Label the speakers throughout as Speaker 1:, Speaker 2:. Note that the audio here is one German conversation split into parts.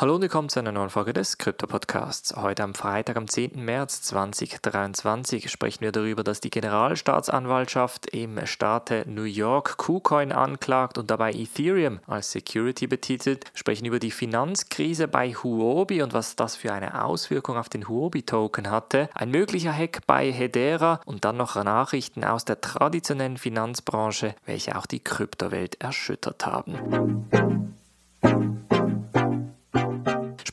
Speaker 1: Hallo und willkommen zu einer neuen Folge des Krypto-Podcasts. Heute am Freitag, am 10. März 2023, sprechen wir darüber, dass die Generalstaatsanwaltschaft im Staate New York KuCoin anklagt und dabei Ethereum als Security betitelt, sprechen über die Finanzkrise bei Huobi und was das für eine Auswirkung auf den Huobi-Token hatte, ein möglicher Hack bei Hedera und dann noch Nachrichten aus der traditionellen Finanzbranche, welche auch die Kryptowelt erschüttert haben.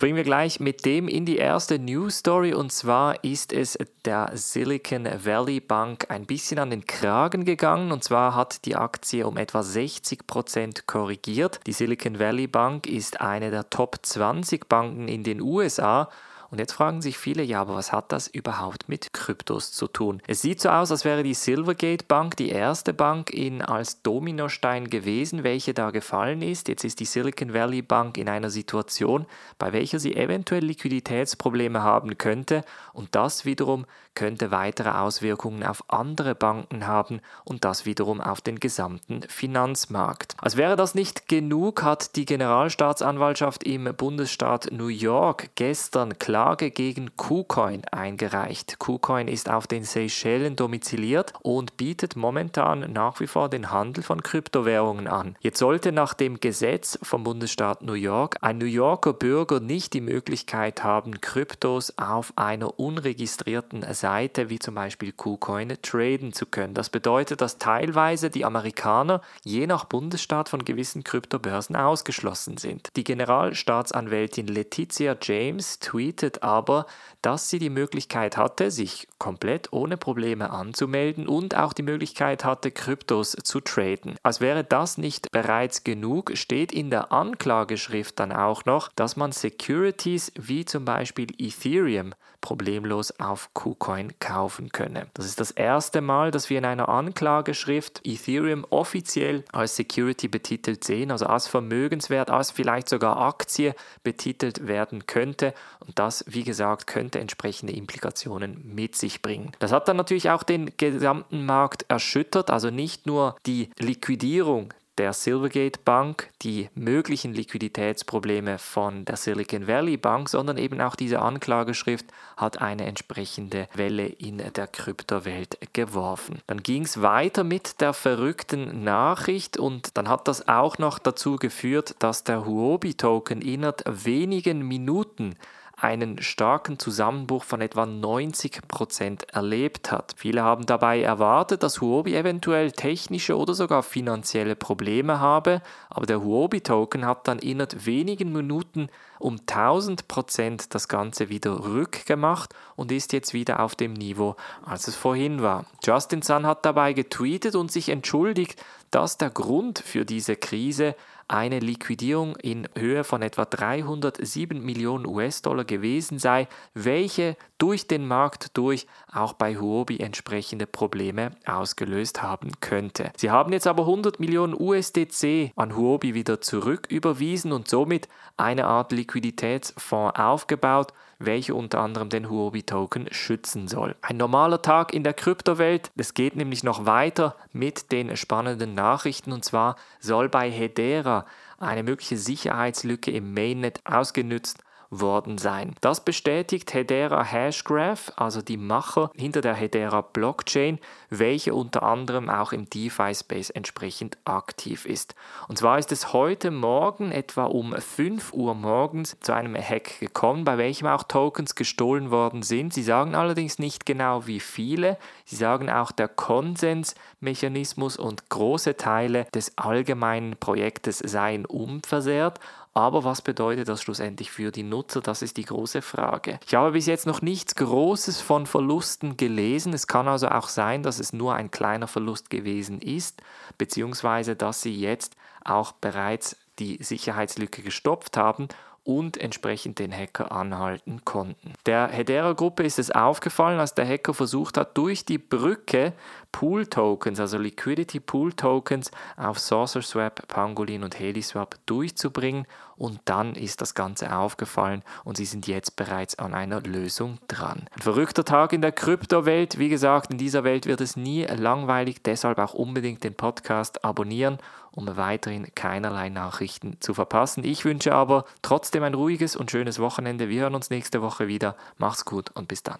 Speaker 1: Springen wir gleich mit dem in die erste News Story. Und zwar ist es der Silicon Valley Bank ein bisschen an den Kragen gegangen. Und zwar hat die Aktie um etwa 60 Prozent korrigiert. Die Silicon Valley Bank ist eine der Top 20 Banken in den USA und jetzt fragen sich viele, ja, aber was hat das überhaupt mit Kryptos zu tun? Es sieht so aus, als wäre die Silvergate Bank die erste Bank in als Dominostein gewesen, welche da gefallen ist. Jetzt ist die Silicon Valley Bank in einer Situation, bei welcher sie eventuell Liquiditätsprobleme haben könnte und das wiederum könnte weitere Auswirkungen auf andere Banken haben und das wiederum auf den gesamten Finanzmarkt. Als wäre das nicht genug, hat die Generalstaatsanwaltschaft im Bundesstaat New York gestern Klage gegen KuCoin eingereicht. KuCoin ist auf den Seychellen domiziliert und bietet momentan nach wie vor den Handel von Kryptowährungen an. Jetzt sollte nach dem Gesetz vom Bundesstaat New York ein New Yorker Bürger nicht die Möglichkeit haben, Kryptos auf einer unregistrierten Seite wie zum Beispiel KuCoin traden zu können. Das bedeutet, dass teilweise die Amerikaner je nach Bundesstaat von gewissen Kryptobörsen ausgeschlossen sind. Die Generalstaatsanwältin Letizia James tweetet aber, dass sie die Möglichkeit hatte, sich komplett ohne Probleme anzumelden und auch die Möglichkeit hatte, Kryptos zu traden. Als wäre das nicht bereits genug, steht in der Anklageschrift dann auch noch, dass man Securities wie zum Beispiel Ethereum problemlos auf KuCoin kaufen könne. Das ist das erste Mal, dass wir in einer Anklageschrift Ethereum offiziell als Security betitelt sehen, also als Vermögenswert, als vielleicht sogar Aktie betitelt werden könnte. Und das, wie gesagt, könnte entsprechende Implikationen mit sich bringen. Das hat dann natürlich auch den gesamten Markt erschüttert, also nicht nur die Liquidierung der Silvergate Bank, die möglichen Liquiditätsprobleme von der Silicon Valley Bank, sondern eben auch diese Anklageschrift hat eine entsprechende Welle in der Kryptowelt geworfen. Dann ging es weiter mit der verrückten Nachricht und dann hat das auch noch dazu geführt, dass der Huobi-Token innerhalb wenigen Minuten einen starken Zusammenbruch von etwa 90 Prozent erlebt hat. Viele haben dabei erwartet, dass Huobi eventuell technische oder sogar finanzielle Probleme habe, aber der Huobi-Token hat dann innerhalb wenigen Minuten um 1000 Prozent das Ganze wieder rückgemacht und ist jetzt wieder auf dem Niveau, als es vorhin war. Justin Sun hat dabei getweetet und sich entschuldigt, dass der Grund für diese Krise eine Liquidierung in Höhe von etwa 307 Millionen US-Dollar gewesen sei, welche durch den Markt durch auch bei Huobi entsprechende Probleme ausgelöst haben könnte. Sie haben jetzt aber 100 Millionen USDC an Huobi wieder zurücküberwiesen und somit eine Art Liquiditätsfonds aufgebaut, welche unter anderem den Huobi-Token schützen soll. Ein normaler Tag in der Kryptowelt, es geht nämlich noch weiter mit den spannenden Nachrichten und zwar soll bei Hedera eine mögliche Sicherheitslücke im Mainnet ausgenutzt worden sein. Das bestätigt Hedera Hashgraph, also die Macher hinter der Hedera Blockchain, welche unter anderem auch im DeFi-Space entsprechend aktiv ist. Und zwar ist es heute Morgen etwa um 5 Uhr morgens zu einem Hack gekommen, bei welchem auch Tokens gestohlen worden sind. Sie sagen allerdings nicht genau wie viele. Sie sagen auch der Konsensmechanismus und große Teile des allgemeinen Projektes seien unversehrt. Aber was bedeutet das schlussendlich für die Nutzer? Das ist die große Frage. Ich habe bis jetzt noch nichts Großes von Verlusten gelesen. Es kann also auch sein, dass es nur ein kleiner Verlust gewesen ist, beziehungsweise dass sie jetzt auch bereits die Sicherheitslücke gestopft haben und entsprechend den Hacker anhalten konnten. Der Hedera-Gruppe ist es aufgefallen, als der Hacker versucht hat, durch die Brücke Pool-Tokens, also Liquidity Pool-Tokens auf SaucerSwap, Pangolin und Heliswap durchzubringen und dann ist das Ganze aufgefallen und sie sind jetzt bereits an einer Lösung dran. Ein verrückter Tag in der Kryptowelt. Wie gesagt, in dieser Welt wird es nie langweilig, deshalb auch unbedingt den Podcast abonnieren um weiterhin keinerlei Nachrichten zu verpassen. Ich wünsche aber trotzdem ein ruhiges und schönes Wochenende. Wir hören uns nächste Woche wieder. Macht's gut und bis dann.